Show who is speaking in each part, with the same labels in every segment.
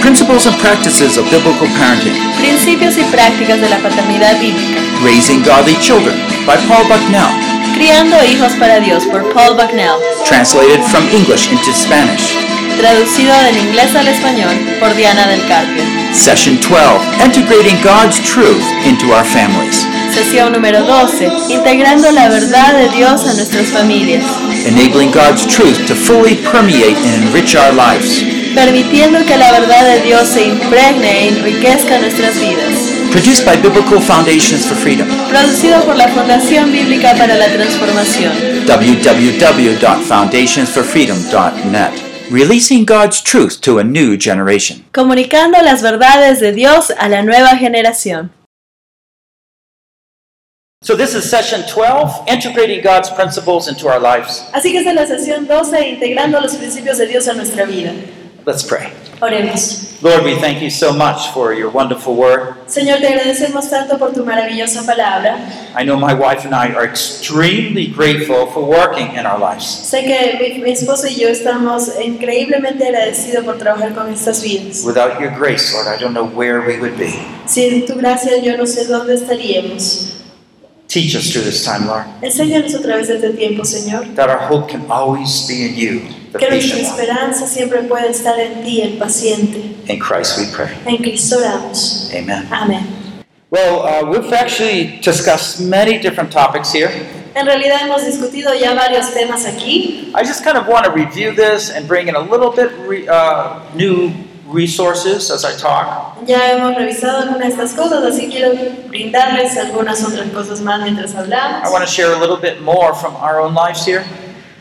Speaker 1: Principles and practices of biblical parenting.
Speaker 2: Principios y prácticas de la paternidad bíblica.
Speaker 1: Raising godly children by Paul Bucknell.
Speaker 2: Criando hijos para Dios por Paul Bucknell.
Speaker 1: Translated from English into Spanish.
Speaker 2: Traducido del inglés al español por Diana del Carpio.
Speaker 1: Session 12. Integrating God's truth into our families.
Speaker 2: Sesión número 12. Integrando la verdad de Dios a nuestras familias.
Speaker 1: Enabling God's truth to fully permeate and enrich our lives.
Speaker 2: Permitiendo que la verdad de Dios se impregne e enriquezca nuestras vidas.
Speaker 1: Produced by Biblical Foundations for Freedom.
Speaker 2: Producido por la Fundación Bíblica para la Transformación.
Speaker 1: www.foundationsforfreedom.net. Releasing God's truth to a new generation.
Speaker 2: Comunicando las verdades de Dios a la nueva generación.
Speaker 1: So this is session 12, integrating God's principles into our lives.
Speaker 2: Así que esta es la sesión 12, integrando los principios de Dios a nuestra vida.
Speaker 1: Let's pray.
Speaker 2: Oremos.
Speaker 1: Lord, we thank you so much for your wonderful word.
Speaker 2: Señor, te agradecemos tanto por tu maravillosa palabra.
Speaker 1: I know my wife and I are extremely grateful for working in our lives.
Speaker 2: Sé que mi, mi esposo y yo estamos increíblemente agradecidos por trabajar con estas vidas.
Speaker 1: Without your grace, Lord, I don't know where we would be.
Speaker 2: Sin tu gracia yo no sé dónde estaríamos.
Speaker 1: Teach us through this time, Lord,
Speaker 2: Enséñanos a través de este tiempo, Señor.
Speaker 1: that our hope can always be in you, the
Speaker 2: Que nuestra
Speaker 1: patient one.
Speaker 2: esperanza siempre puede estar en ti, el paciente.
Speaker 1: In Christ we pray.
Speaker 2: En Cristo oramos.
Speaker 1: Amen.
Speaker 2: Amén.
Speaker 1: Well, uh, we've actually discussed many different topics here.
Speaker 2: En realidad hemos discutido ya varios temas aquí.
Speaker 1: I just kind of want to review this and bring in a little bit re, uh, new resources as I talk.
Speaker 2: Ya hemos revisado algunas de estas cosas, así quiero brindarles algunas otras cosas más mientras
Speaker 1: I
Speaker 2: hablamos.
Speaker 1: want to share a little bit more from our own lives here.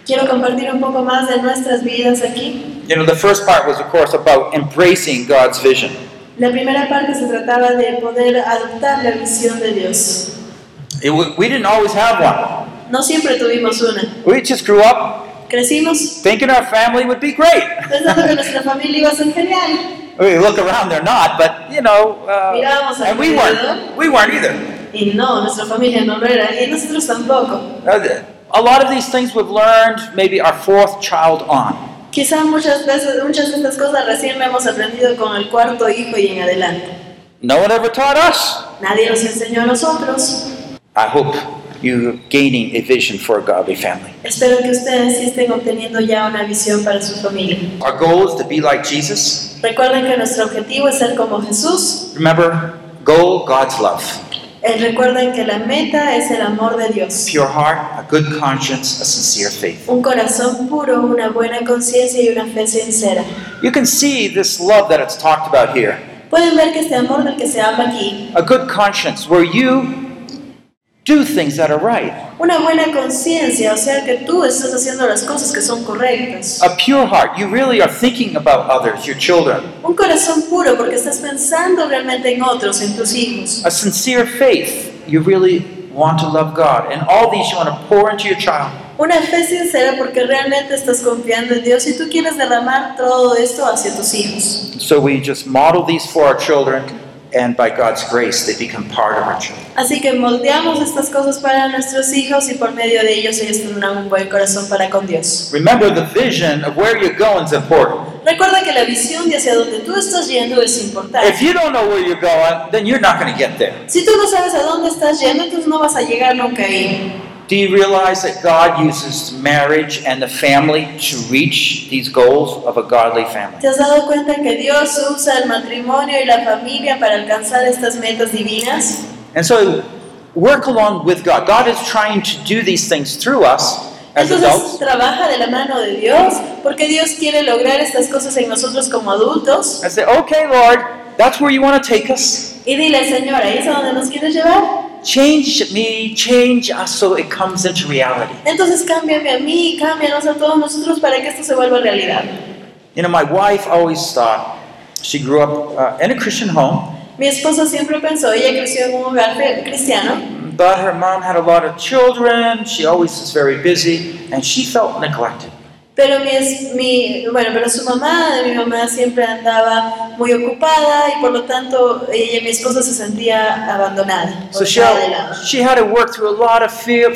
Speaker 2: Quiero compartir un poco más de nuestras vidas aquí.
Speaker 1: You know, the first part was, of course, about embracing God's vision.
Speaker 2: La primera parte se trataba de poder adoptar la visión de Dios.
Speaker 1: It, we didn't always have one.
Speaker 2: No siempre tuvimos una.
Speaker 1: We just grew up
Speaker 2: Crecimos
Speaker 1: thinking our family would be great.
Speaker 2: pensando que nuestra familia iba a ser genial.
Speaker 1: We look around, they're not, but you know, uh, and we weren't. We weren't either.
Speaker 2: Y no, nuestra familia no lo era, y nosotros tampoco.
Speaker 1: A lot of these things we've learned maybe our fourth child on.
Speaker 2: Quizá muchas veces, muchas de estas cosas recién hemos aprendido con el cuarto hijo y en adelante.
Speaker 1: No one ever taught us.
Speaker 2: Nadie nos enseñó a nosotros.
Speaker 1: I hope you're gaining a vision for a godly family.
Speaker 2: Espero que ustedes sí estén obteniendo ya una visión para su familia.
Speaker 1: Our goal is to be like Jesus.
Speaker 2: Recuerden que nuestro objetivo es ser como Jesús.
Speaker 1: Remember, goal, God's love.
Speaker 2: Eh, recuerden que la meta es el amor de Dios.
Speaker 1: Pure heart, a good conscience, a sincere faith.
Speaker 2: Un corazón puro, una buena conciencia y una fe sincera.
Speaker 1: You can see this love that it's talked about here.
Speaker 2: Pueden ver que este amor del que se habla aquí,
Speaker 1: A good conscience where you do things that are right.
Speaker 2: una buena conciencia, o sea que tú estás haciendo las cosas que son correctas.
Speaker 1: A pure heart, you really are thinking about others, your children.
Speaker 2: Un corazón puro porque estás pensando realmente en otros, en tus hijos.
Speaker 1: A sincere faith, you really want to love God. And all these you want to pour into your child.
Speaker 2: Una fe sincera porque realmente estás confiando en Dios y tú quieres derramar todo esto hacia tus hijos.
Speaker 1: So we just model these for our children, and by God's grace, they become part of our children.
Speaker 2: Así que moldeamos estas cosas para nuestros hijos y por medio de ellos ellos tendrán un buen corazón para con Dios.
Speaker 1: Remember, the vision of where you're going is important.
Speaker 2: Recuerda que la visión de hacia donde tú estás yendo es importante.
Speaker 1: If you don't know where you're going, then you're not going to get there.
Speaker 2: Si tú no sabes a dónde estás yendo, entonces no vas a llegar nunca ahí.
Speaker 1: Do you realize that God uses marriage and the family to reach these goals of a godly family?
Speaker 2: ¿Te has dado cuenta que Dios usa el matrimonio y la familia para alcanzar estas metas divinas?
Speaker 1: And so, work along with God. God is trying to do these things through us as
Speaker 2: Entonces
Speaker 1: adults.
Speaker 2: trabaja de la mano de Dios porque Dios quiere lograr estas cosas en nosotros como adultos.
Speaker 1: I say, okay, Lord, that's where you want to take us.
Speaker 2: Y dile, Señor, ¿ahí es a donde nos quieres llevar?
Speaker 1: Change me, change us so it comes into reality.
Speaker 2: Entonces cámbiame a mí, cámbianos a todos nosotros para que esto se vuelva realidad.
Speaker 1: You know, my wife always thought, she grew up uh, in a Christian home,
Speaker 2: Mi esposa siempre pensó, ella creció en un hogar cristiano,
Speaker 1: but her mom had a lot of children, she always was very busy, and she felt neglected.
Speaker 2: Pero mi, mi, bueno, pero su mamá, de mi mamá siempre andaba muy ocupada y por lo tanto ella, mi esposa se sentía abandonada.
Speaker 1: So she had, she had to work through a lot of fear,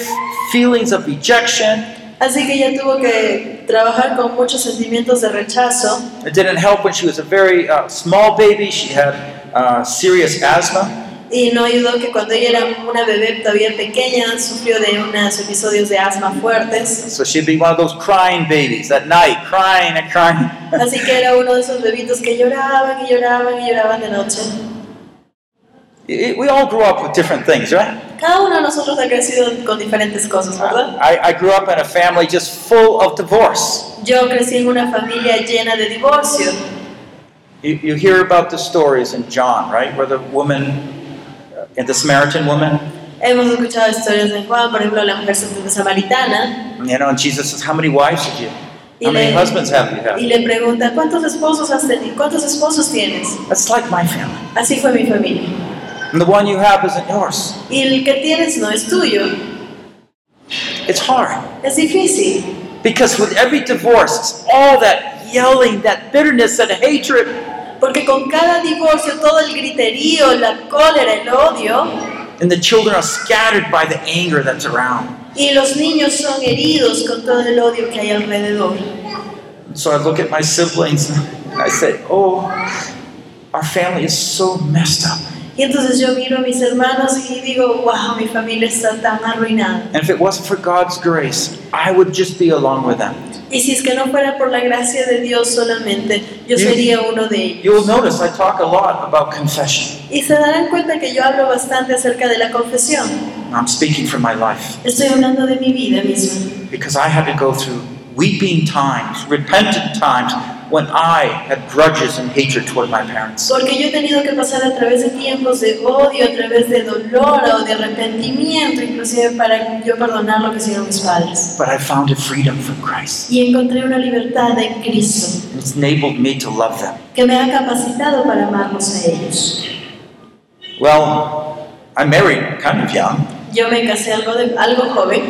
Speaker 1: feelings of rejection,
Speaker 2: Así que ella tuvo que trabajar con muchos sentimientos de rechazo.
Speaker 1: It didn't help when she was a very uh, small baby. She had uh, serious asthma.
Speaker 2: Y no ayudó que cuando ella era una bebé todavía pequeña sufrió de unos episodios de asma fuertes.
Speaker 1: So she'd be one of those crying babies at night, crying and crying.
Speaker 2: Así que era uno de esos bebitos que lloraban y lloraban y lloraban de noche.
Speaker 1: We all grew up with different things, right?
Speaker 2: Cada uno de nosotros ha crecido con diferentes cosas, ¿verdad?
Speaker 1: I, I grew up in a family just full of divorce.
Speaker 2: Yo crecí en una familia llena de divorcio.
Speaker 1: You, you hear about the stories in John, right? Where the woman, uh, the Samaritan woman,
Speaker 2: Hemos escuchado historias de Juan, por ejemplo, la mujer samaritana,
Speaker 1: you know, and Jesus says, How many wives have you? How many
Speaker 2: le,
Speaker 1: husbands have you had?
Speaker 2: y le pregunta, ¿cuántos esposos has tenido? ¿Cuántos esposos tienes?
Speaker 1: That's like my family.
Speaker 2: Así fue mi familia.
Speaker 1: And the one you have isn't yours.
Speaker 2: Y el que tienes no es tuyo.
Speaker 1: It's hard.
Speaker 2: Es difícil.
Speaker 1: Because with every divorce, it's all that yelling, that bitterness, that hatred.
Speaker 2: Porque con cada divorcio, todo el griterío, la cólera, el odio,
Speaker 1: And the children are scattered by the anger that's around.
Speaker 2: y los niños son heridos con todo el odio que hay alrededor.
Speaker 1: So I look at my siblings and I say, Oh, our family is so messed up.
Speaker 2: Y entonces yo miro a mis hermanos y digo, wow, mi familia está tan arruinada.
Speaker 1: And if it wasn't for God's grace, I would just be along with them.
Speaker 2: Y si es que no fuera por la gracia de Dios solamente, yo
Speaker 1: You-
Speaker 2: sería uno de ellos.
Speaker 1: You'll notice I talk a lot about confession.
Speaker 2: Y se darán cuenta que yo hablo bastante acerca de la confesión.
Speaker 1: I'm speaking from my life
Speaker 2: Estoy hablando de mi vida misma.
Speaker 1: because I had to go through weeping times, repentant times when I had grudges and hatred toward my parents.
Speaker 2: Porque yo he tenido que pasar a través de tiempos de odio, a través de dolor o de arrepentimiento, inclusive para yo perdonar lo que hicieron mis padres.
Speaker 1: But I found a freedom from Christ.
Speaker 2: Y encontré una libertad en Cristo
Speaker 1: it's enabled me to love them.
Speaker 2: que me ha capacitado para amarlos a ellos.
Speaker 1: Well, I married kind of young,
Speaker 2: Yo me casé algo, de, algo joven,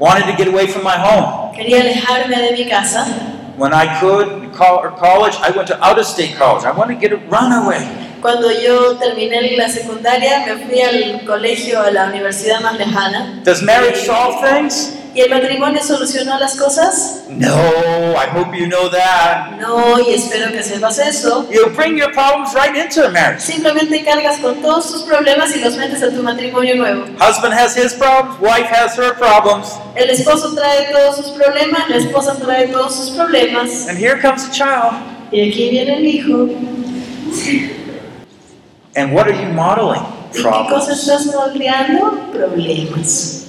Speaker 1: wanted to get away from my home.
Speaker 2: quería alejarme de mi casa.
Speaker 1: When I could, college, I went to out of state college. I wanted to get a runaway.
Speaker 2: Cuando yo terminé la secundaria, me fui al colegio, a la universidad más lejana.
Speaker 1: Does marriage solve things?
Speaker 2: ¿Y el matrimonio solucionó las cosas?
Speaker 1: No, I hope you know that.
Speaker 2: No, y espero que sepas eso.
Speaker 1: You bring your problems right into a marriage.
Speaker 2: Simplemente cargas con todos tus problemas y los metes a tu matrimonio nuevo.
Speaker 1: Husband has his problems, wife has her problems,
Speaker 2: El esposo trae todos sus problemas, la esposa trae todos sus problemas.
Speaker 1: and here comes a child.
Speaker 2: Y aquí viene el hijo.
Speaker 1: And what are you modeling?
Speaker 2: ¿Y qué cosa estás moldeando? Problemas.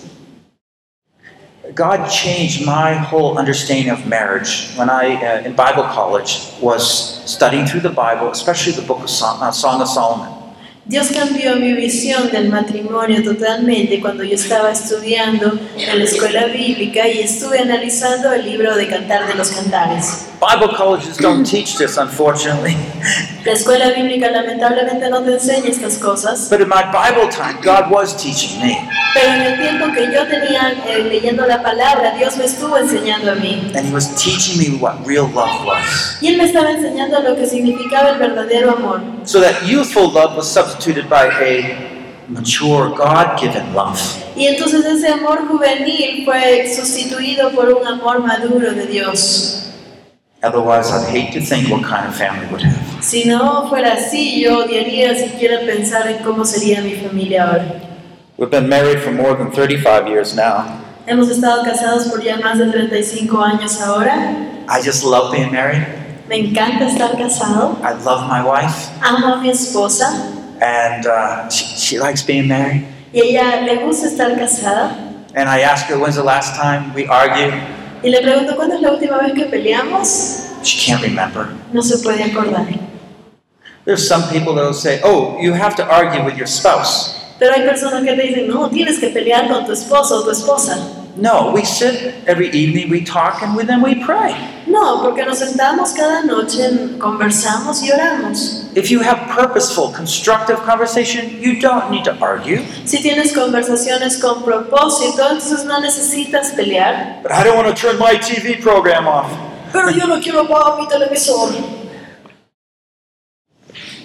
Speaker 1: God changed my whole understanding of marriage when I, uh, in Bible college, was studying through the Bible, especially the book of Song, uh, Song of Solomon.
Speaker 2: Dios cambió mi visión del matrimonio totalmente cuando yo estaba estudiando en la escuela bíblica y estuve analizando el libro de Cantar de los Cantares.
Speaker 1: Bible colleges don't teach this, unfortunately.
Speaker 2: La escuela bíblica lamentablemente no te enseña estas cosas,
Speaker 1: But in my Bible time, God was teaching me.
Speaker 2: pero en el tiempo que yo tenía eh, leyendo la palabra, Dios me estuvo enseñando a mí.
Speaker 1: And He was teaching me what real love was.
Speaker 2: Y Él me estaba enseñando lo que significaba el verdadero amor.
Speaker 1: So that youthful love was substituted by a mature, God given love.
Speaker 2: Y entonces ese amor juvenil fue sustituido por un amor maduro de Dios.
Speaker 1: Otherwise, I'd hate to think what kind of family would have.
Speaker 2: Si no fuera así, yo odiaría siquiera pensar en cómo sería mi familia ahora.
Speaker 1: We've been married for more than 35 years now.
Speaker 2: Hemos estado casados por ya más de 35 años ahora.
Speaker 1: I just love being married.
Speaker 2: Me encanta estar casado.
Speaker 1: I love my wife.
Speaker 2: Amo a mi esposa
Speaker 1: And uh, she, she likes being married.
Speaker 2: y ella le gusta estar casada.
Speaker 1: And I ask her, when's the last time we argued?
Speaker 2: Y le pregunto, ¿cuándo es la última vez que peleamos?
Speaker 1: She can't remember.
Speaker 2: No se puede acordar.
Speaker 1: There's some people that will say, oh, you have to argue with your spouse.
Speaker 2: Pero hay personas que te dicen, no, tienes que pelear con tu esposo o tu esposa.
Speaker 1: No, we sit every evening, we talk, and we, then we pray.
Speaker 2: No, porque nos sentamos cada noche, conversamos y oramos.
Speaker 1: If you have purposeful, constructive conversation, you don't need to argue.
Speaker 2: Si tienes conversaciones con propósito, entonces no necesitas pelear.
Speaker 1: But I don't want to turn my TV program off.
Speaker 2: Pero yo no quiero apagar mi televisor.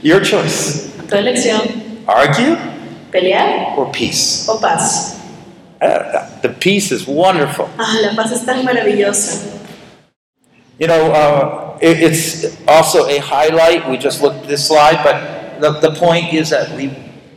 Speaker 1: Your choice.
Speaker 2: Tu elección,
Speaker 1: Argue
Speaker 2: pelear
Speaker 1: or peace.
Speaker 2: o paz.
Speaker 1: Uh, the peace is wonderful.
Speaker 2: Ah, la paz es tan maravillosa.
Speaker 1: You know, uh, it, it's also a highlight. We just looked at this slide, but the, the point is that we,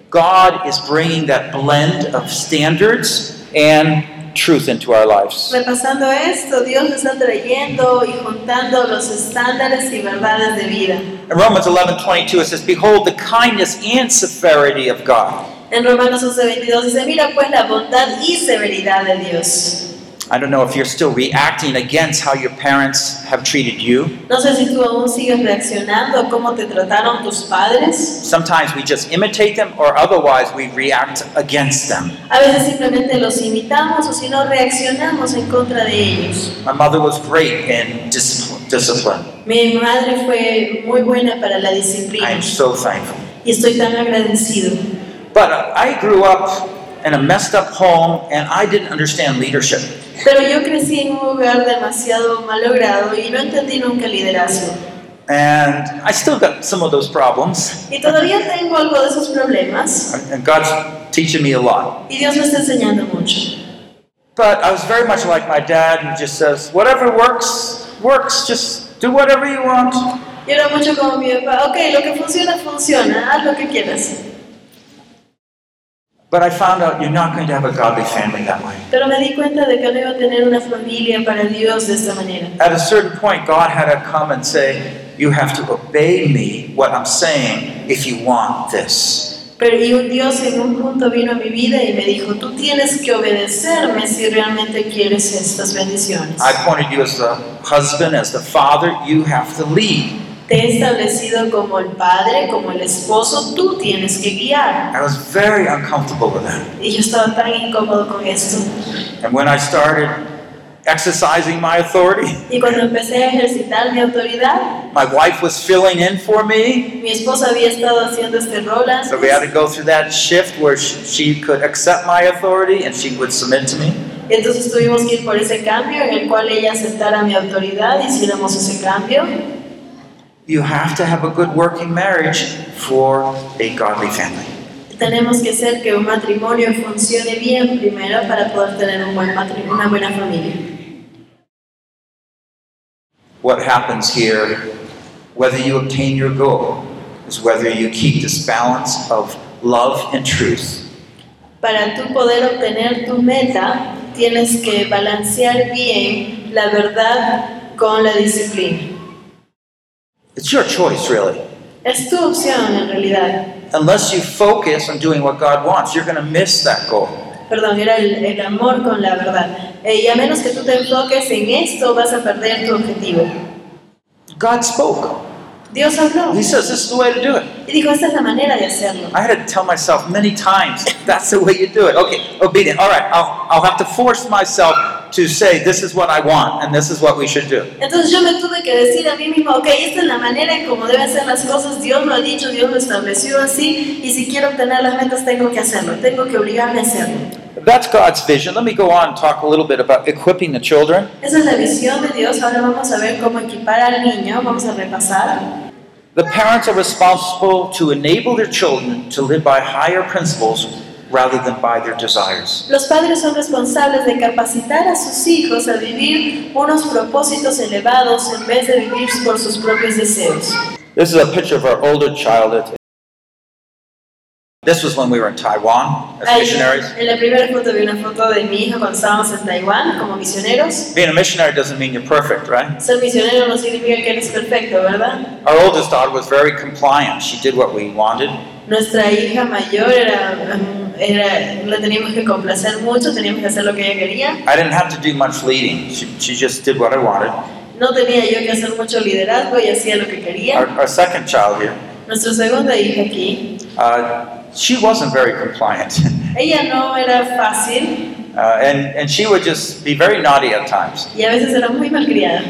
Speaker 1: God is bringing that blend of standards and truth into our lives.
Speaker 2: Repasando esto, Dios nos está trayendo y juntando los estándares y verdades de vida.
Speaker 1: In Romans 11 22, it says, Behold the kindness and severity of God.
Speaker 2: En Romanos 11:22 dice, mira pues la bondad y severidad de Dios.
Speaker 1: I don't know if you're still reacting against how your parents have treated you.
Speaker 2: No sé si tú aún sigues reaccionando a cómo te trataron tus padres.
Speaker 1: Sometimes we just imitate them, or otherwise we react against them.
Speaker 2: A veces simplemente los imitamos o si no reaccionamos en contra de ellos.
Speaker 1: My mother was great in discipline. discipline.
Speaker 2: Mi madre fue muy buena para la disciplina
Speaker 1: am so thankful.
Speaker 2: y estoy tan agradecido.
Speaker 1: But I grew up in a messed up home, and I didn't understand leadership.
Speaker 2: Pero yo crecí en un lugar demasiado malogrado y no entendí nunca el liderazgo.
Speaker 1: And I still got some of those problems,
Speaker 2: Y todavía tengo algo de esos problemas
Speaker 1: and and God's teaching me a lot.
Speaker 2: y Dios me está enseñando mucho.
Speaker 1: But I was very much like my dad, who just says, whatever works, works. Just do whatever you want.
Speaker 2: Yo era mucho como mi papá, ok, lo que funciona, funciona, haz lo que quieras.
Speaker 1: But I found out you're not going to have a godly family that way.
Speaker 2: Pero me di cuenta de que no iba a tener una familia para Dios de esta manera.
Speaker 1: At a certain point, God had to come and say, You have to obey me, what I'm saying, if you want this.
Speaker 2: Pero y un Dios en un punto vino a mi vida y me dijo, tú tienes que obedecerme si realmente quieres estas bendiciones.
Speaker 1: I pointed you as the husband, as the father, you have to lead.
Speaker 2: Te he establecido como el padre, como el esposo, tú tienes que guiar.
Speaker 1: I was very uncomfortable with that.
Speaker 2: Y yo estaba tan incómodo con esto.
Speaker 1: And when I started exercising my authority,
Speaker 2: Y cuando empecé a ejercitar mi autoridad,
Speaker 1: my wife was filling in for me.
Speaker 2: mi esposa había estado haciendo este rol
Speaker 1: So we had to go through that shift where she, she could accept my authority and she would submit to me.
Speaker 2: Entonces tuvimos que ir por ese cambio en el cual ella aceptara mi autoridad, hiciéramos ese cambio.
Speaker 1: You have to have a good working marriage for a godly family.
Speaker 2: Tenemos que hacer que un matrimonio funcione bien primero para poder tener un buen matri- una buena familia.
Speaker 1: What happens here, whether you obtain your goal, is whether you keep this balance of love and truth.
Speaker 2: Para tú poder obtener tu meta, tienes que balancear bien la verdad con la disciplina.
Speaker 1: It's your choice, really.
Speaker 2: Es tu opción en realidad.
Speaker 1: Unless you focus on doing what God wants, you're going to miss that goal.
Speaker 2: Perdón, era el, el amor con la verdad. Eh, y a menos que tú te enfoques en esto, vas a perder tu objetivo.
Speaker 1: God spoke.
Speaker 2: Dios habló
Speaker 1: He says this is the way to do it.
Speaker 2: y dijo, esta es la manera de hacerlo.
Speaker 1: I had to tell myself many times, that's the way you do it. Okay, obedient. All right, I'll, I'll have to force myself to say, this is what I want and this is what we should do.
Speaker 2: Entonces yo me tuve que decir a mí mismo, ok, esta es la manera en cómo deben ser las cosas, Dios lo ha dicho, Dios lo estableció así, y si quiero obtener las metas tengo que hacerlo, tengo que obligarme a hacerlo.
Speaker 1: That's God's vision. Let me go on and talk a little bit about equipping the children.
Speaker 2: Esa es la visión de Dios, ahora vamos a ver cómo equipar al niño, vamos a repasar.
Speaker 1: The parents are responsible to enable their children to live by higher principles rather than by their desires.
Speaker 2: Los padres son responsables de capacitar a sus hijos a vivir unos propósitos elevados en vez de vivir por sus propios deseos.
Speaker 1: This is a picture of our older child. This was when we were in Taiwan as
Speaker 2: Ahí,
Speaker 1: missionaries.
Speaker 2: en la primera foto vi una foto de mi hijo cuando estábamos en Taiwán como misioneros.
Speaker 1: Being a missionary doesn't mean you're perfect, right?
Speaker 2: Ser misionero no significa que eres perfecto, ¿verdad?
Speaker 1: Our oldest daughter was very compliant. She did what we wanted.
Speaker 2: Nuestra hija mayor era, um, era, la teníamos que complacer mucho, teníamos que hacer lo que ella quería.
Speaker 1: I didn't have to do much leading. She, she just did what I wanted.
Speaker 2: No tenía yo que hacer mucho liderazgo y hacía lo que
Speaker 1: Our,
Speaker 2: quería.
Speaker 1: our second child here,
Speaker 2: Nuestra segunda hija aquí,
Speaker 1: uh, she wasn't very compliant.
Speaker 2: ella no era fácil
Speaker 1: Uh, and, and she would just be very naughty at times.
Speaker 2: y a veces era muy malcriada.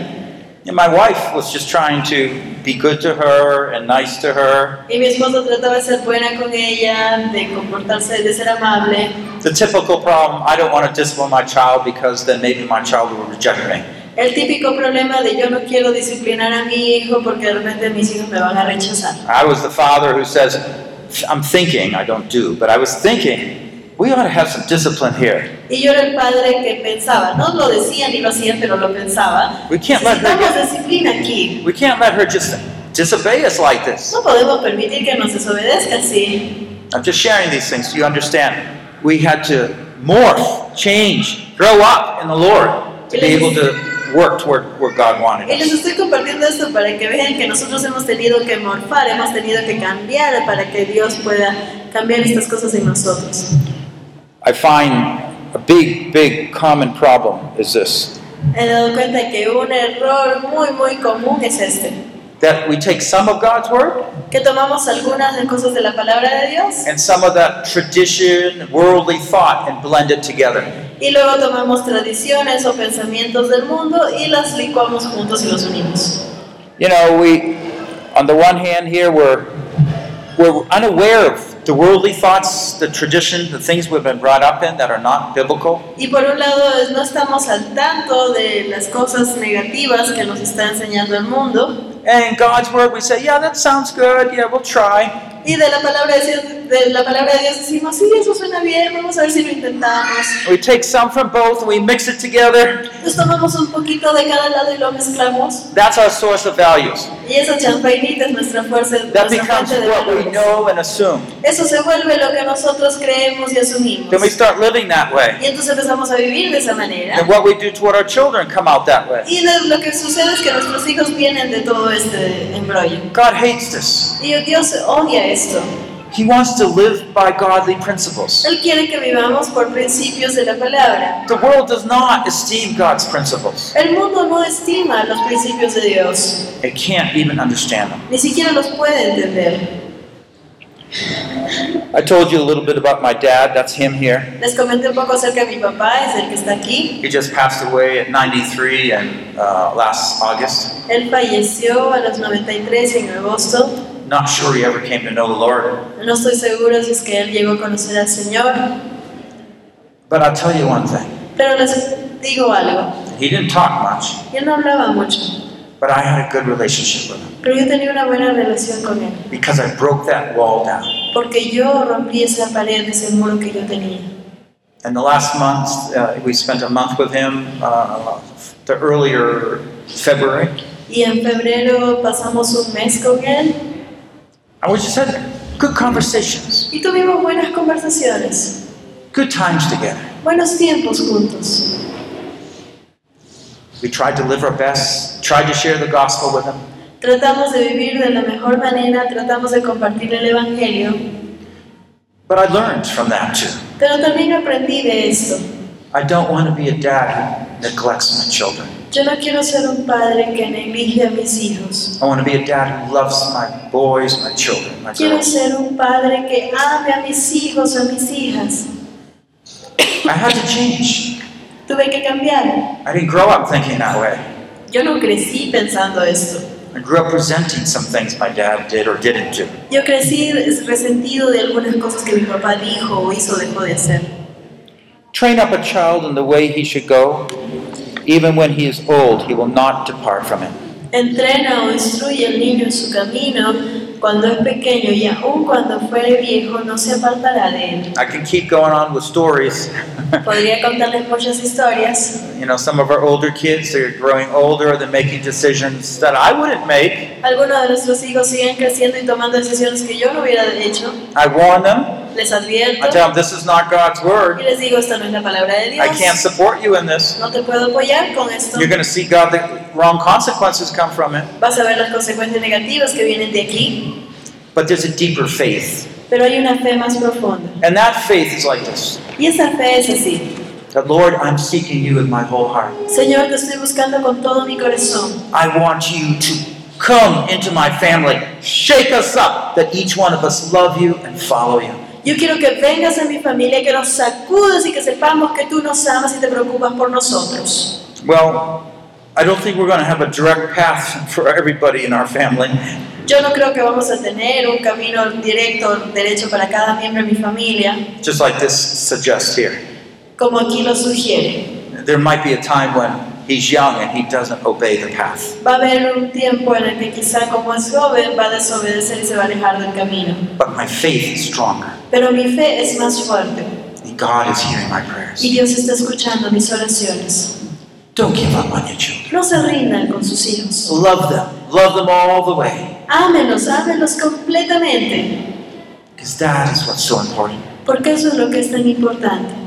Speaker 1: And my wife was just trying to be good to her and nice to her.
Speaker 2: Y mi esposo trataba de ser buena con ella, de comportarse, de ser amable.
Speaker 1: The typical problem I don't want to discipline my child because then maybe my child will reject me.
Speaker 2: El típico problema de yo no quiero disciplinar a mi hijo porque de repente mis hijos me van a rechazar.
Speaker 1: I was the father who says, I'm thinking, I don't do, but I was thinking, we ought to have some discipline here.
Speaker 2: Y yo era el padre que pensaba, no lo decía ni lo hacía, pero lo pensaba.
Speaker 1: We can't let her get,
Speaker 2: disciplina aquí.
Speaker 1: we can't let her just disobey us like this.
Speaker 2: No podemos permitir que nos desobedezca así.
Speaker 1: I'm just sharing these things so you understand. We had to morph, change, grow up in the Lord to be able to work toward where God wanted
Speaker 2: Y les estoy compartiendo esto para que vean que nosotros hemos tenido que morfar, hemos tenido que cambiar para que Dios pueda cambiar estas cosas en nosotros.
Speaker 1: I find a big, big common problem is this
Speaker 2: He dado cuenta que un error muy, muy común es este.
Speaker 1: that we take some of God's word
Speaker 2: Que tomamos algunas de cosas de la palabra de Dios
Speaker 1: and some of that tradition, worldly thought, and blend it together.
Speaker 2: y luego tomamos tradiciones o pensamientos del mundo y las licuamos juntos y los unimos.
Speaker 1: You know, we, on the one hand, here we're we're unaware of the worldly thoughts, the tradition, the things we've been brought up in that are not biblical.
Speaker 2: Y por un lado no estamos al tanto de las cosas negativas que nos está enseñando el mundo
Speaker 1: And in God's word, we say, yeah, that sounds good. Yeah, we'll try.
Speaker 2: Y de la palabra de Dios, de la palabra de Dios decimos, sí, eso suena bien, vamos a ver si lo intentamos.
Speaker 1: We take some from both and we mix it together.
Speaker 2: Nos tomamos un poquito de cada lado y lo mezclamos
Speaker 1: That's our source of values.
Speaker 2: y esa chanfainita es nuestra fuerza,
Speaker 1: That
Speaker 2: nuestra
Speaker 1: becomes
Speaker 2: fuente de
Speaker 1: what we
Speaker 2: valores.
Speaker 1: know and assume.
Speaker 2: Eso se vuelve lo que nosotros creemos y asumimos.
Speaker 1: Then we start living that way.
Speaker 2: Y entonces empezamos a vivir de esa manera.
Speaker 1: And what we do toward our children come out that way.
Speaker 2: Y lo, lo que sucede es que nuestros hijos vienen de todo este embrollo.
Speaker 1: God hates this.
Speaker 2: Y Dios odia esto.
Speaker 1: He wants to live by godly principles.
Speaker 2: Él quiere que vivamos por principios de la palabra.
Speaker 1: The world does not esteem God's principles.
Speaker 2: El mundo no estima los principios de Dios,
Speaker 1: It can't even understand them.
Speaker 2: ni siquiera los puede entender.
Speaker 1: I told you a little bit about my dad. That's him here.
Speaker 2: Les comenté un poco acerca de mi papá, es el que está aquí.
Speaker 1: He just passed away at 93 and uh, last August.
Speaker 2: Él falleció a los 93 en agosto.
Speaker 1: Not sure he ever came to know the Lord.
Speaker 2: No estoy seguro si es que él llegó a conocer al Señor,
Speaker 1: But I'll tell you one thing.
Speaker 2: pero les digo algo.
Speaker 1: He didn't talk much,
Speaker 2: él no hablaba mucho,
Speaker 1: but I had a good relationship with him
Speaker 2: pero yo tenía una buena relación con él,
Speaker 1: because I broke that wall down.
Speaker 2: porque yo rompí esa pared, ese muro que yo tenía.
Speaker 1: And the last month, uh, we spent a month with him, uh, the earlier February.
Speaker 2: Y en febrero pasamos un mes con él
Speaker 1: And we just had good conversations,
Speaker 2: y tuvimos buenas conversaciones,
Speaker 1: good times together.
Speaker 2: buenos tiempos juntos.
Speaker 1: We tried to live our best, tried to share the gospel with them.
Speaker 2: Tratamos de vivir de la mejor manera, tratamos de compartir el Evangelio,
Speaker 1: But I learned from that too.
Speaker 2: pero también aprendí de esto.
Speaker 1: I don't want to be a dad who neglects my children.
Speaker 2: Yo no quiero ser un padre que neglige a mis hijos.
Speaker 1: I want to be a dad who loves my boys, my children, my
Speaker 2: Quiero
Speaker 1: girls.
Speaker 2: ser un padre que ame a mis hijos, a mis hijas.
Speaker 1: I had to change.
Speaker 2: Tuve que cambiar.
Speaker 1: I didn't grow up thinking that way.
Speaker 2: Yo no crecí pensando esto.
Speaker 1: I grew up resenting some things my dad did or didn't do.
Speaker 2: Yo crecí resentido de algunas cosas que mi papá dijo o hizo o dejó de hacer.
Speaker 1: Train up a child in the way he should go. Even when he is old, he will not depart from it.
Speaker 2: Entrena o instruye al niño en su camino cuando es pequeño y aun cuando fuere viejo no se apartará de él.
Speaker 1: I can keep going on with stories.
Speaker 2: Podría contarles muchas historias.
Speaker 1: you know, some of our older kids, they're growing older, they're making decisions that I wouldn't make.
Speaker 2: Algunos de nuestros hijos siguen creciendo y tomando decisiones que yo no hubiera hecho.
Speaker 1: I warn them.
Speaker 2: Les advierto
Speaker 1: I tell them this is not God's
Speaker 2: y
Speaker 1: word.
Speaker 2: les digo, esta no es la palabra de
Speaker 1: I can't support you in this.
Speaker 2: No te puedo apoyar con esto.
Speaker 1: You're going to see God, the wrong consequences come from it.
Speaker 2: Vas a ver las consecuencias negativas que vienen de aquí,
Speaker 1: But there's a deeper faith.
Speaker 2: pero hay una fe más profunda.
Speaker 1: And that faith is like this
Speaker 2: Y esa fe es así.
Speaker 1: that Lord, I'm seeking you with my whole heart.
Speaker 2: Señor, te estoy buscando con todo mi corazón.
Speaker 1: I want you to come into my family. Shake us up that each one of us love you and follow you.
Speaker 2: Yo quiero que vengas a mi familia, que nos sacudes y que sepamos que tú nos amas y te preocupas por nosotros.
Speaker 1: Well, I don't think we're going to have a direct path for everybody in our family.
Speaker 2: Yo no creo que vamos a tener un camino directo, derecho para cada miembro de mi familia,
Speaker 1: just like this suggests here.
Speaker 2: como aquí lo sugiere.
Speaker 1: There might be a time when he's young and he doesn't obey the path.
Speaker 2: Va a haber un tiempo en el que quizá como es joven va a desobedecer y se va a alejar del camino.
Speaker 1: But my faith is stronger.
Speaker 2: Pero mi fe es más fuerte.
Speaker 1: And God is hearing my prayers.
Speaker 2: Y Dios está escuchando mis oraciones.
Speaker 1: Don't give up on your children.
Speaker 2: No se rindan con sus hijos.
Speaker 1: Love them. Love them all the way.
Speaker 2: Ámenlos, ámenlos completamente.
Speaker 1: Because that is what's so important.
Speaker 2: Porque eso es lo que es tan importante.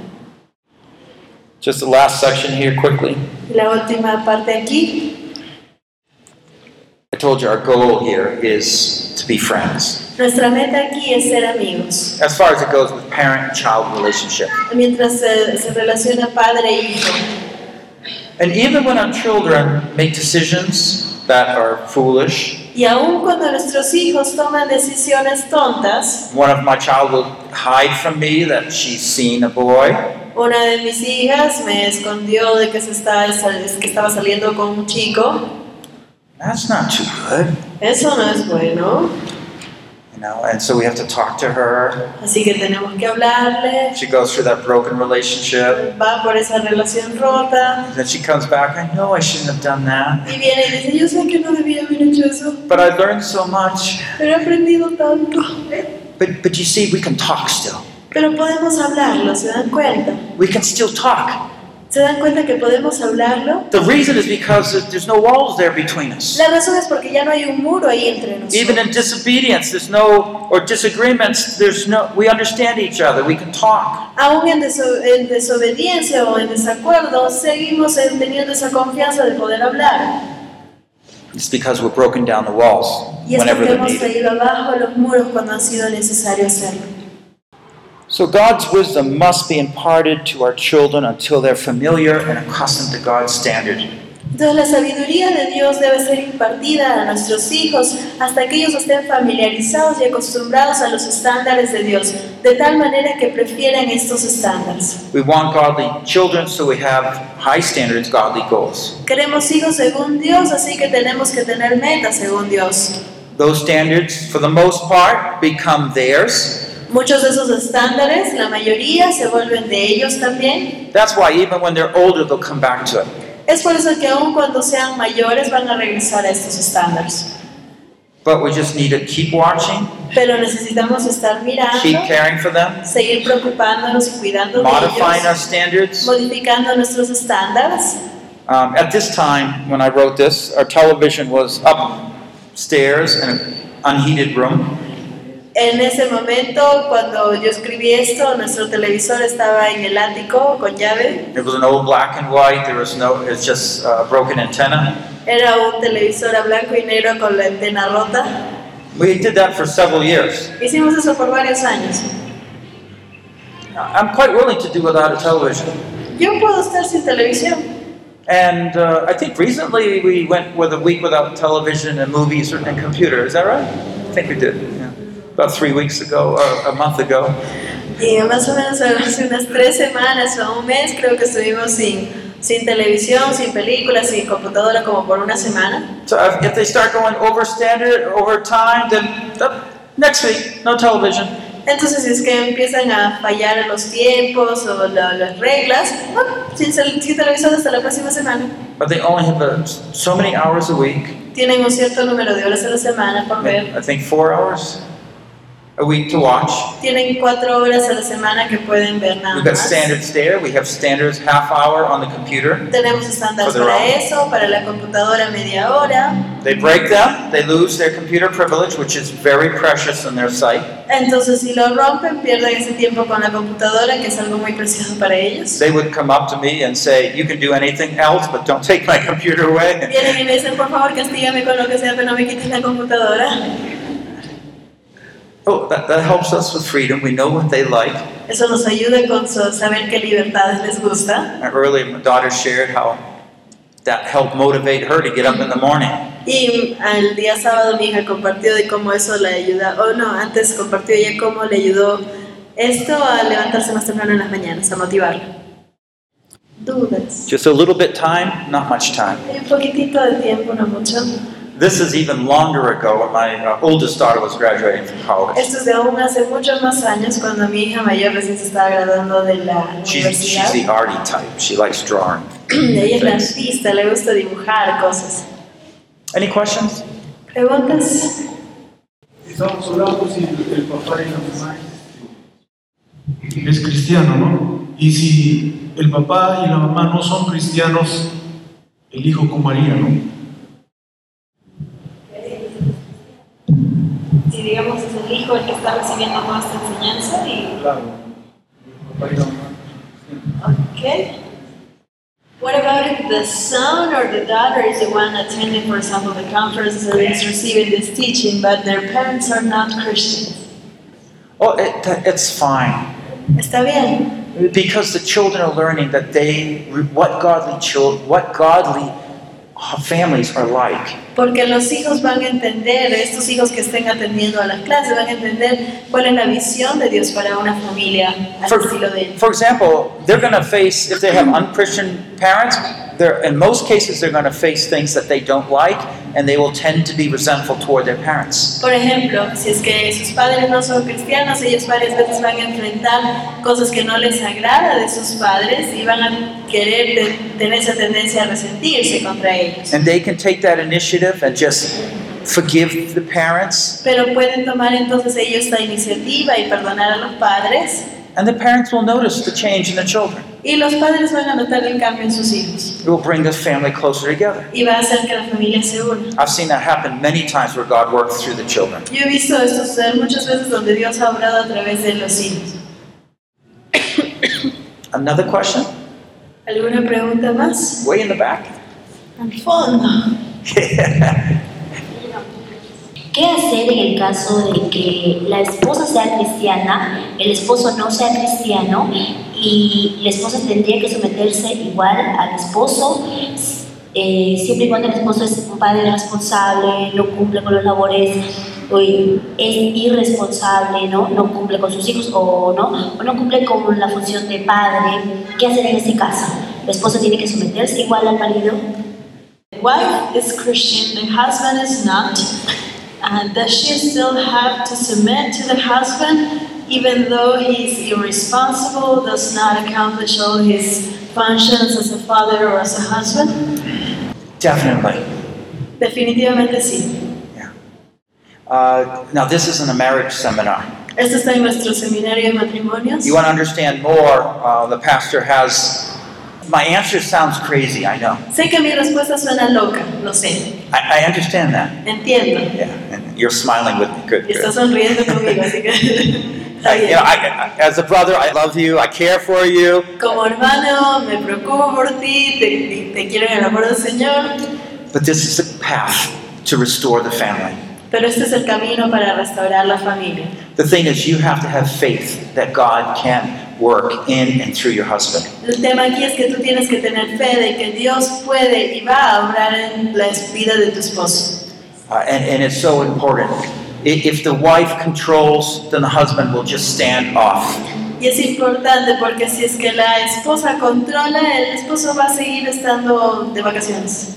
Speaker 1: Just the last section here, quickly.
Speaker 2: La última parte aquí.
Speaker 1: I told you our goal here is to be friends.
Speaker 2: Nuestra meta aquí es ser amigos.
Speaker 1: As far as it goes with parent child relationship.
Speaker 2: Mientras se, se relaciona padre e hijo.
Speaker 1: And even when our children make decisions that are foolish,
Speaker 2: Y aun cuando nuestros hijos toman decisiones tontas,
Speaker 1: one of my child will hide from me that she's seen a boy.
Speaker 2: Una de mis hijas me escondió de que, se estaba, que estaba saliendo con un chico.
Speaker 1: That's not too good.
Speaker 2: Eso no es bueno.
Speaker 1: You know, and so we have to talk to her.
Speaker 2: Así que tenemos que hablarle.
Speaker 1: She goes through that broken relationship.
Speaker 2: Va por esa relación rota.
Speaker 1: Then she comes back, I know I shouldn't have done that.
Speaker 2: Y viene y dice, yo sé que no debía haber hecho eso,
Speaker 1: But I learned so much.
Speaker 2: pero he aprendido tanto.
Speaker 1: But but you see, we can talk still.
Speaker 2: Pero podemos hablarlo, ¿se dan cuenta?
Speaker 1: We can still talk.
Speaker 2: ¿Se dan cuenta que podemos hablarlo?
Speaker 1: The reason is because there's no walls there between us.
Speaker 2: La razón es porque ya no hay un muro ahí entre
Speaker 1: Even in
Speaker 2: nosotros.
Speaker 1: disobedience, there's no or disagreements, there's no we understand each other. We can talk.
Speaker 2: Aún en, deso- en desobediencia o en desacuerdo, seguimos en- teniendo esa confianza de poder hablar.
Speaker 1: It's because we're broken down the walls
Speaker 2: Y es
Speaker 1: whenever they're needed.
Speaker 2: abajo los muros cuando ha sido necesario hacerlo.
Speaker 1: So God's wisdom must be imparted to our children until they're familiar and accustomed to God's standard.
Speaker 2: Entonces la sabiduría de Dios debe ser impartida a nuestros hijos hasta que ellos estén familiarizados y acostumbrados a los estándares de Dios, de tal manera que prefieran estos estándares.
Speaker 1: We want godly children, so we have high standards, godly goals.
Speaker 2: Queremos hijos según Dios, así que tenemos que tener metas según Dios.
Speaker 1: Those standards, for the most part, become theirs.
Speaker 2: Muchos de esos estándares, la mayoría, se vuelven de ellos también.
Speaker 1: That's why even when they're older, they'll come back to it.
Speaker 2: Es por eso que aun cuando sean mayores van a regresar a estos estándares.
Speaker 1: But we just need to keep watching,
Speaker 2: Pero necesitamos estar mirando,
Speaker 1: keep caring for them,
Speaker 2: seguir preocupándonos y cuidando de
Speaker 1: modifying our standards.
Speaker 2: modificando nuestros estándares.
Speaker 1: Um, at this time, when I wrote this, our television was upstairs in an unheated room.
Speaker 2: En ese momento, cuando yo escribí esto, nuestro televisor estaba en el ático con llave.
Speaker 1: It was an old black and white. There was no. It's just a broken antenna.
Speaker 2: Era un televisor a blanco y negro con la antena rota.
Speaker 1: We did that for several years.
Speaker 2: Hicimos eso por varios años.
Speaker 1: I'm quite willing to do without a television.
Speaker 2: Yo puedo estar sin televisión.
Speaker 1: And uh, I think recently we went with a week without television and movies and computer. Is that right? I think we did. About three weeks ago, or a month ago.
Speaker 2: Y más o menos hace unas tres semanas o un mes creo que estuvimos sin, sin televisión, sin películas, sin computadora como por una semana.
Speaker 1: So if, if they start going over standard, over time, then uh, next week, no television.
Speaker 2: Entonces si es que empiezan a fallar los tiempos o la- las reglas, ah, sin, sin televisión hasta la próxima semana.
Speaker 1: But they only have uh, so many hours a week.
Speaker 2: Tienen un cierto número de horas a la semana por ver.
Speaker 1: I think four hours a week to watch.
Speaker 2: Tienen cuatro horas a la semana que pueden ver nada
Speaker 1: We've got
Speaker 2: más.
Speaker 1: standards there. We have standards half hour on the computer.
Speaker 2: Tenemos estándares
Speaker 1: For their
Speaker 2: para
Speaker 1: own.
Speaker 2: eso, para la computadora media hora.
Speaker 1: They break them, they lose their computer privilege, which is very precious in their sight.
Speaker 2: Entonces si lo rompen pierden ese tiempo con la computadora, que es algo muy precioso para ellos.
Speaker 1: They would come up to me and say, You can do anything else, but don't take my computer away.
Speaker 2: Vienen y me dicen, por favor, castígame con lo que sea, pero no me quites la computadora.
Speaker 1: Oh, that, that helps us with freedom. We know what they like.
Speaker 2: Eso nos ayuda con saber qué libertades les gusta.
Speaker 1: Earlier, my daughter shared how that helped motivate her to get up in the morning.
Speaker 2: Y al día sábado mi hija compartió de cómo eso le ayuda, o no, antes compartió ella cómo le ayudó esto a levantarse más temprano en las mañanas, a motivarla. Dudas.
Speaker 1: Just a little bit time, not much time.
Speaker 2: Un poquitito de tiempo, no mucho.
Speaker 1: This is even longer ago when my uh, oldest daughter was graduating from college.
Speaker 2: Esto es de aún hace muchos más años cuando mi hija mayor recién se estaba graduando de la
Speaker 1: She's,
Speaker 2: universidad.
Speaker 1: she's the arty type. She likes drawing.
Speaker 2: Ella es la artista, le gusta dibujar cosas.
Speaker 1: Any questions?
Speaker 2: ¿Preguntas?
Speaker 3: Estamos hablando si el papá y la mamá es cristiano, ¿no? Y si el papá y la mamá no son cristianos, el hijo cómo haría, ¿no?
Speaker 2: Digamos es el hijo el que está recibiendo enseñanza y...
Speaker 3: Claro.
Speaker 2: Okay. What about if the son or the daughter is the one attending, for example, the conference and is receiving this teaching, but their parents are not Christians?
Speaker 1: Oh, it, it's fine.
Speaker 2: Está bien,
Speaker 1: Because the children are learning that they, what godly children, what godly families are like.
Speaker 2: Porque los hijos van a entender, estos hijos que estén atendiendo a las clases van a entender cuál es la visión de Dios para una familia al
Speaker 1: For,
Speaker 2: estilo de ellos.
Speaker 1: for example, they're going to face, if they have unchristian parents, they're, in most cases, they're going to face things that they don't like, and they will tend to be resentful toward their parents.
Speaker 2: Por ejemplo, si es que sus padres no son cristianos, ellos varias veces van a enfrentar cosas que no les agrada de sus padres y van a querer tener esa tendencia a resentirse contra ellos.
Speaker 1: And they can take that initiative and just forgive the parents,
Speaker 2: Pero pueden tomar entonces ellos la iniciativa y perdonar a los padres
Speaker 1: and the parents will notice the change in the children.
Speaker 2: y los padres van a notar el cambio en sus hijos
Speaker 1: It will bring the family closer together.
Speaker 2: y va a hacer que la familia se una.
Speaker 1: I've seen that happen many times where God works through the children.
Speaker 2: Yo he visto esto suceder muchas veces donde Dios ha obrado a través de los hijos.
Speaker 1: Another question?
Speaker 2: ¿Alguna pregunta más?
Speaker 1: Way in the back.
Speaker 2: Al fondo.
Speaker 4: ¿Qué hacer en el caso de que la esposa sea cristiana, el esposo no sea cristiano y la esposa tendría que someterse igual al esposo, eh, siempre y cuando el esposo es un padre responsable, no cumple con los labores, es irresponsable, ¿no? no cumple con sus hijos o no, o no cumple con la función de padre? ¿Qué hacer en ese caso? ¿La esposa tiene que someterse igual al marido?
Speaker 2: The wife is Christian, the husband is not. And does she still have to submit to the husband even though he's irresponsible, does not accomplish all his functions as a father or as a husband?
Speaker 1: Definitely.
Speaker 2: Definitivamente sí.
Speaker 1: Uh, now, this isn't a marriage seminar.
Speaker 2: Esto está en nuestro seminario de matrimonios.
Speaker 1: You want to understand more, uh, the pastor has. My answer sounds crazy, I know.
Speaker 2: Sé que mi respuesta suena loca, lo sé,
Speaker 1: I, I understand that.
Speaker 2: entiendo.
Speaker 1: Yeah, and you're smiling with me. Good,
Speaker 2: Y está sonriendo conmigo, así que
Speaker 1: I, you know, I, I- as a brother, I love you, I care for you,
Speaker 2: Como hermano, me preocupo por ti, te, te quiero en el amor del Señor,
Speaker 1: but this is the path to restore the family.
Speaker 2: pero este es el camino para restaurar la familia.
Speaker 1: The thing is, you have to have faith that God can work in and through your husband.
Speaker 2: El tema aquí es que tú tienes que tener fe de que Dios puede y va a obrar en la vida de tu esposo.
Speaker 1: Uh, and, and it's so important. If the wife controls, then the husband will just stand off.
Speaker 2: Y es importante porque si es que la esposa controla, el esposo va a seguir estando de vacaciones.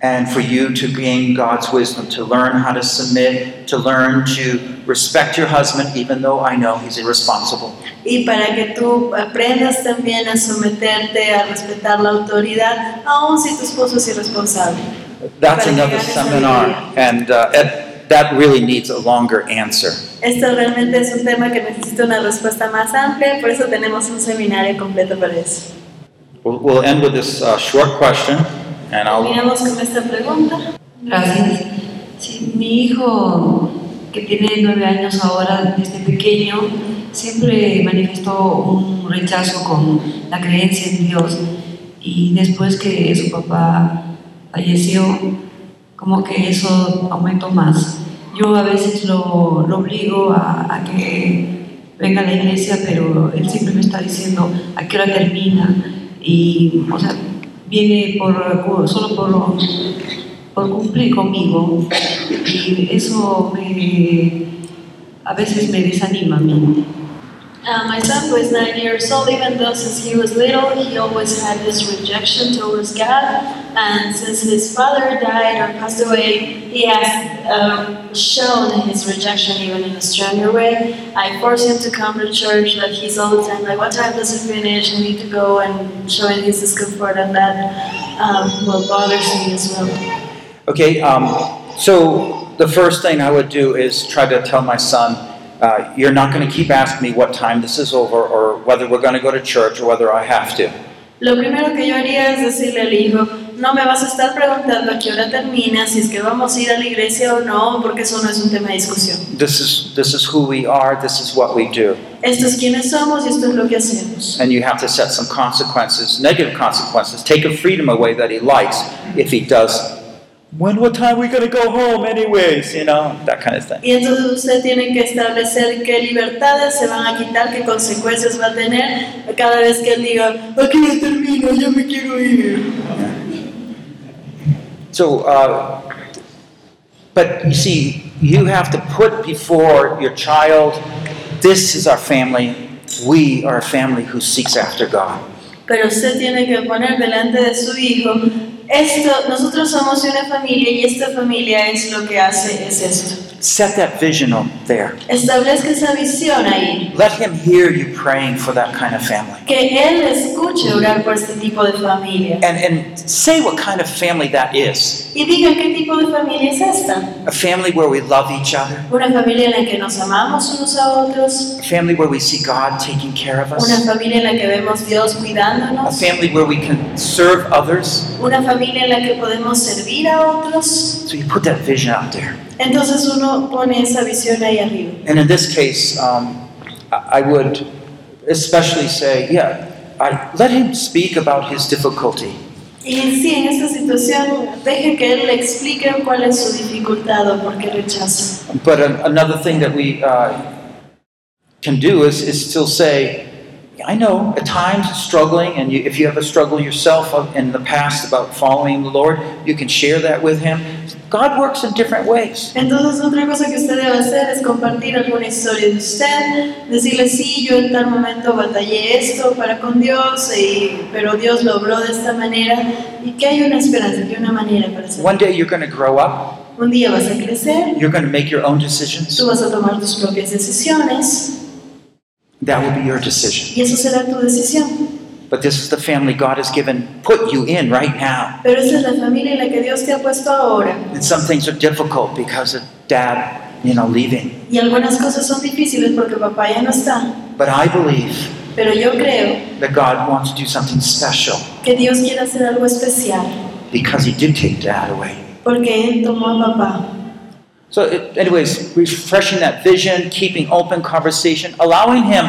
Speaker 1: And for you to gain God's wisdom, to learn how to submit, to learn to respect your husband, even though I know he's irresponsible.
Speaker 2: Y para que tú aprendas también a someterte, a respetar la autoridad, aun si tu esposo es irresponsable.
Speaker 1: That's another
Speaker 2: llegar a esa
Speaker 1: seminar, and uh, it, that really needs a longer answer.
Speaker 2: Esto realmente es un tema que necesita una respuesta más amplia, por eso tenemos un seminario completo para eso.
Speaker 1: We'll, we'll end with this uh, short question.
Speaker 2: Terminamos con esta pregunta.
Speaker 5: Gracias. Sí, mi hijo, que tiene nueve años ahora, desde pequeño, siempre manifestó un rechazo con la creencia en Dios. Y después que su papá falleció, como que eso aumentó más. Yo a veces lo, lo obligo a, a que venga a la iglesia, pero él siempre me está diciendo a qué hora termina. Y, o sea, viene por, solo por por cumplir conmigo y eso me, a veces me desanima a mí.
Speaker 2: Uh, my son was nine years old, even though since he was little, he always had this rejection towards God. And since his father died or passed away, he has um, shown his rejection even in a stronger way. I force him to come to church, like he's all the time like, what time does it finish? I need to go, and showing his discomfort, and that um, well bothers me as well.
Speaker 1: Okay, um, so the first thing I would do is try to tell my son uh, you're not going to keep asking me what time this is over or whether we're going to go to church or whether I have to.
Speaker 2: Lo primero que yo haría es decirle al hijo, no me vas a estar preguntando a qué hora termina, si es que vamos a ir a la iglesia o no, porque eso no es un tema de discusión.
Speaker 1: This is, this is who we are, this is what we do.
Speaker 2: Esto es quienes somos y esto es lo que hacemos.
Speaker 1: And you have to set some consequences, negative consequences. Take a freedom away that he likes if he does. When, what time we going to go home anyways? You know, that kind of thing.
Speaker 2: Y entonces usted tiene que establecer qué libertades se van a quitar, qué consecuencias va a tener cada vez que él diga, aquí ya termino, ya me quiero ir.
Speaker 1: So, uh, but you see, you have to put before your child, this is our family. We are a family who seeks after God.
Speaker 2: Pero usted tiene que poner delante de su hijo, esto, nosotros somos una familia y esta familia es lo que hace, es esto.
Speaker 1: Set that vision up there.
Speaker 2: Establezca esa visión ahí.
Speaker 1: Let him hear you praying for that kind of family.
Speaker 2: Que él escuche orar por este tipo de familia.
Speaker 1: And, and say what kind of family that is.
Speaker 2: Y diga qué tipo de familia es esta.
Speaker 1: A family where we love each other.
Speaker 2: Una familia en la que nos amamos unos a otros.
Speaker 1: A family where we see God taking care of us.
Speaker 2: Una familia en la que vemos Dios
Speaker 1: A family where we can serve others.
Speaker 2: Una familia en la que podemos servir a otros.
Speaker 1: So you put that vision out there.
Speaker 2: Entonces uno pone esa visión ahí arriba.
Speaker 1: And in this case, um, I would especially say, yeah, I, let him speak about his difficulty.
Speaker 2: Y sí, en esta situación, deje que él le explique cuál es su dificultad o por qué rechaza.
Speaker 1: But another thing that we uh, can do is, is still say, I know at times struggling, and you, if you have a struggle yourself in the past about following the Lord, you can share that with Him. God works in different ways.
Speaker 2: Entonces otra cosa que usted debe hacer es compartir alguna historia de usted, decirle, sí, yo en tal momento batallé esto para con Dios, y- pero Dios lo obró de esta manera, y que hay una esperanza, que hay una manera para hacerlo.
Speaker 1: One day you're going to grow up,
Speaker 2: Un día vas a crecer,
Speaker 1: you're going to make your own decisions.
Speaker 2: tú vas a tomar tus propias decisiones,
Speaker 1: That will be your decision.
Speaker 2: y eso será tu decisión.
Speaker 1: But this is the family God has given, put you in right now.
Speaker 2: Pero esa es la familia en la que Dios te ha puesto ahora.
Speaker 1: And some things are difficult because of dad, you know, leaving.
Speaker 2: Y algunas cosas son difíciles porque papá ya no está.
Speaker 1: But I believe
Speaker 2: Pero yo creo
Speaker 1: that God wants to do something special
Speaker 2: que Dios quiere hacer algo especial
Speaker 1: because He did take dad away.
Speaker 2: porque Él tomó a papá.
Speaker 1: So, it, anyways, refreshing that vision, keeping open conversation, allowing him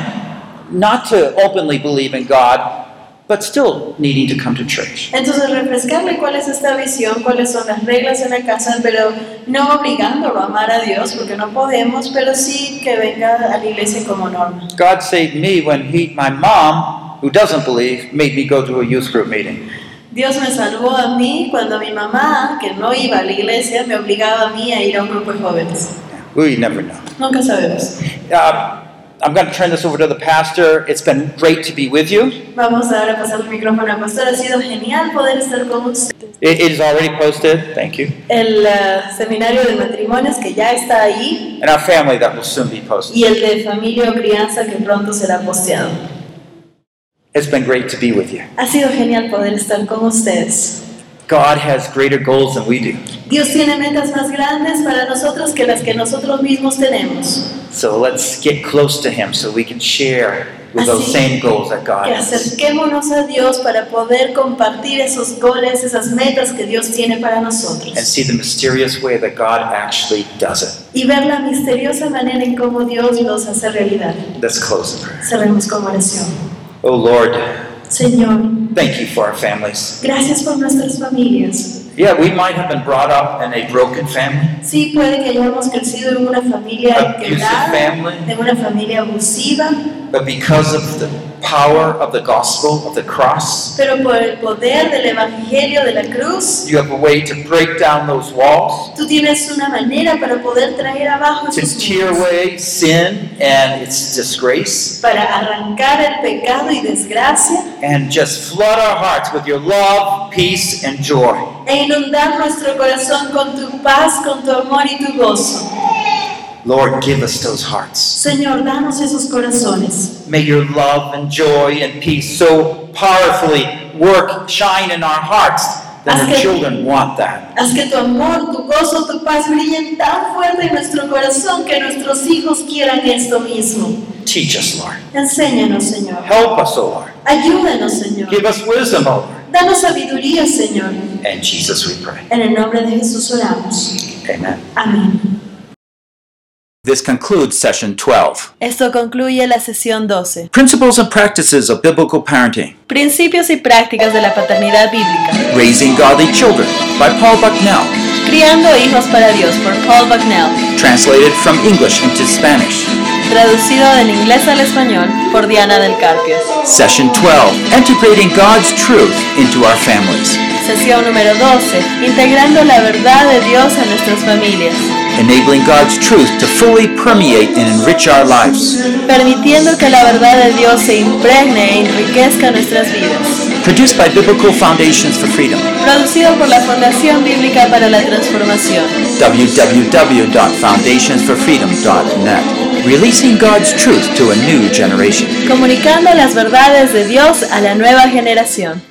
Speaker 1: not to openly believe in God, but still needing to come to church.
Speaker 2: Entonces refrescarle cuál es esta visión, cuáles son las reglas en la casa, pero no obligándolo a amar a Dios porque no podemos, pero sí que venga a la iglesia como norma.
Speaker 1: God saved me when he, my mom, who doesn't believe, made me go to a youth group meeting.
Speaker 2: Dios me salvó a mí cuando mi mamá, que no iba a la iglesia, me obligaba a mí a ir a un grupo de jóvenes.
Speaker 1: We never know.
Speaker 2: Nunca sabemos.
Speaker 1: Uh, I'm going to turn this over to the pastor. It's been great to be with you.
Speaker 2: Vamos ahora a pasar el micrófono al pastor. Ha sido genial poder estar con ustedes.
Speaker 1: It, it is already posted. Thank you.
Speaker 2: El eh, seminario de matrimonios que ya está ahí
Speaker 1: And our family that will soon be posted.
Speaker 2: y el de familia o crianza que pronto será posteado.
Speaker 1: It's been great to be with you.
Speaker 2: Ha sido genial poder estar con ustedes.
Speaker 1: God has greater goals than we do.
Speaker 2: Dios tiene metas más grandes para nosotros que las que nosotros mismos tenemos.
Speaker 1: So let's get close to Him so we can share with those same goals that God
Speaker 2: Que
Speaker 1: has.
Speaker 2: acerquémonos a Dios para poder compartir esos goles, esas metas que Dios tiene para
Speaker 1: And
Speaker 2: nosotros.
Speaker 1: see the mysterious way that God actually does it.
Speaker 2: Y ver la misteriosa manera en cómo Dios los hace realidad.
Speaker 1: Let's close in prayer.
Speaker 2: Cerremos con oración.
Speaker 1: Oh Lord,
Speaker 2: Señor,
Speaker 1: thank you for our families.
Speaker 2: gracias por nuestras familias.
Speaker 1: Yeah, we might have been brought up in a broken family,
Speaker 2: Sí, puede que hayamos crecido en una familia
Speaker 1: abusive
Speaker 2: quebrada,
Speaker 1: family,
Speaker 2: en una familia abusiva,
Speaker 1: but because of the power of the gospel of the cross,
Speaker 2: pero por el poder del Evangelio de la cruz,
Speaker 1: you have a way to break down those walls,
Speaker 2: tú tienes una manera para poder traer abajo
Speaker 1: to
Speaker 2: esos
Speaker 1: tear
Speaker 2: muros,
Speaker 1: away sin and its disgrace,
Speaker 2: para arrancar el pecado y desgracia
Speaker 1: and just flood our hearts with your love, peace, and joy.
Speaker 2: e inundar nuestro corazón con tu paz, con tu amor y tu gozo.
Speaker 1: Lord, give us those hearts.
Speaker 2: Señor, danos esos corazones.
Speaker 1: May your love and joy and peace so powerfully work, shine in our hearts that
Speaker 2: Haz que,
Speaker 1: children want that.
Speaker 2: haz que tu amor, tu gozo, tu paz brillen tan fuerte en nuestro corazón que nuestros hijos quieran esto mismo.
Speaker 1: Teach us, Lord.
Speaker 2: Enséñanos, Señor.
Speaker 1: Help us, O Lord.
Speaker 2: Ayúdanos, Señor.
Speaker 1: Give us wisdom, O Lord.
Speaker 2: Danos sabiduría, Señor.
Speaker 1: In Jesus we pray.
Speaker 2: En el nombre de Jesús oramos.
Speaker 1: Amen.
Speaker 2: Amén.
Speaker 1: This concludes session 12.
Speaker 2: Esto concluye la sesión 12.
Speaker 1: Principles and practices of biblical parenting.
Speaker 2: Principios y prácticas de la paternidad bíblica.
Speaker 1: Raising Godly Children by Paul Bucknell.
Speaker 2: Criando hijos para Dios por Paul Bucknell.
Speaker 1: Translated from English into Spanish.
Speaker 2: Traducido del inglés al español por Diana del Carpio.
Speaker 1: Session 12. Integrating God's truth into our families.
Speaker 2: Sesión número 12. Integrando la verdad de Dios en nuestras familias.
Speaker 1: Enabling God's truth to fully permeate and enrich our lives.
Speaker 2: Permitiendo que la verdad de Dios se impregne e enriquezca nuestras vidas.
Speaker 1: Produced by Biblical Foundations for Freedom.
Speaker 2: Producido por la Fundación Bíblica para la Transformación.
Speaker 1: www.foundationsforfreedom.net. Releasing God's truth to a new generation.
Speaker 2: Comunicando las verdades de Dios a la nueva generación.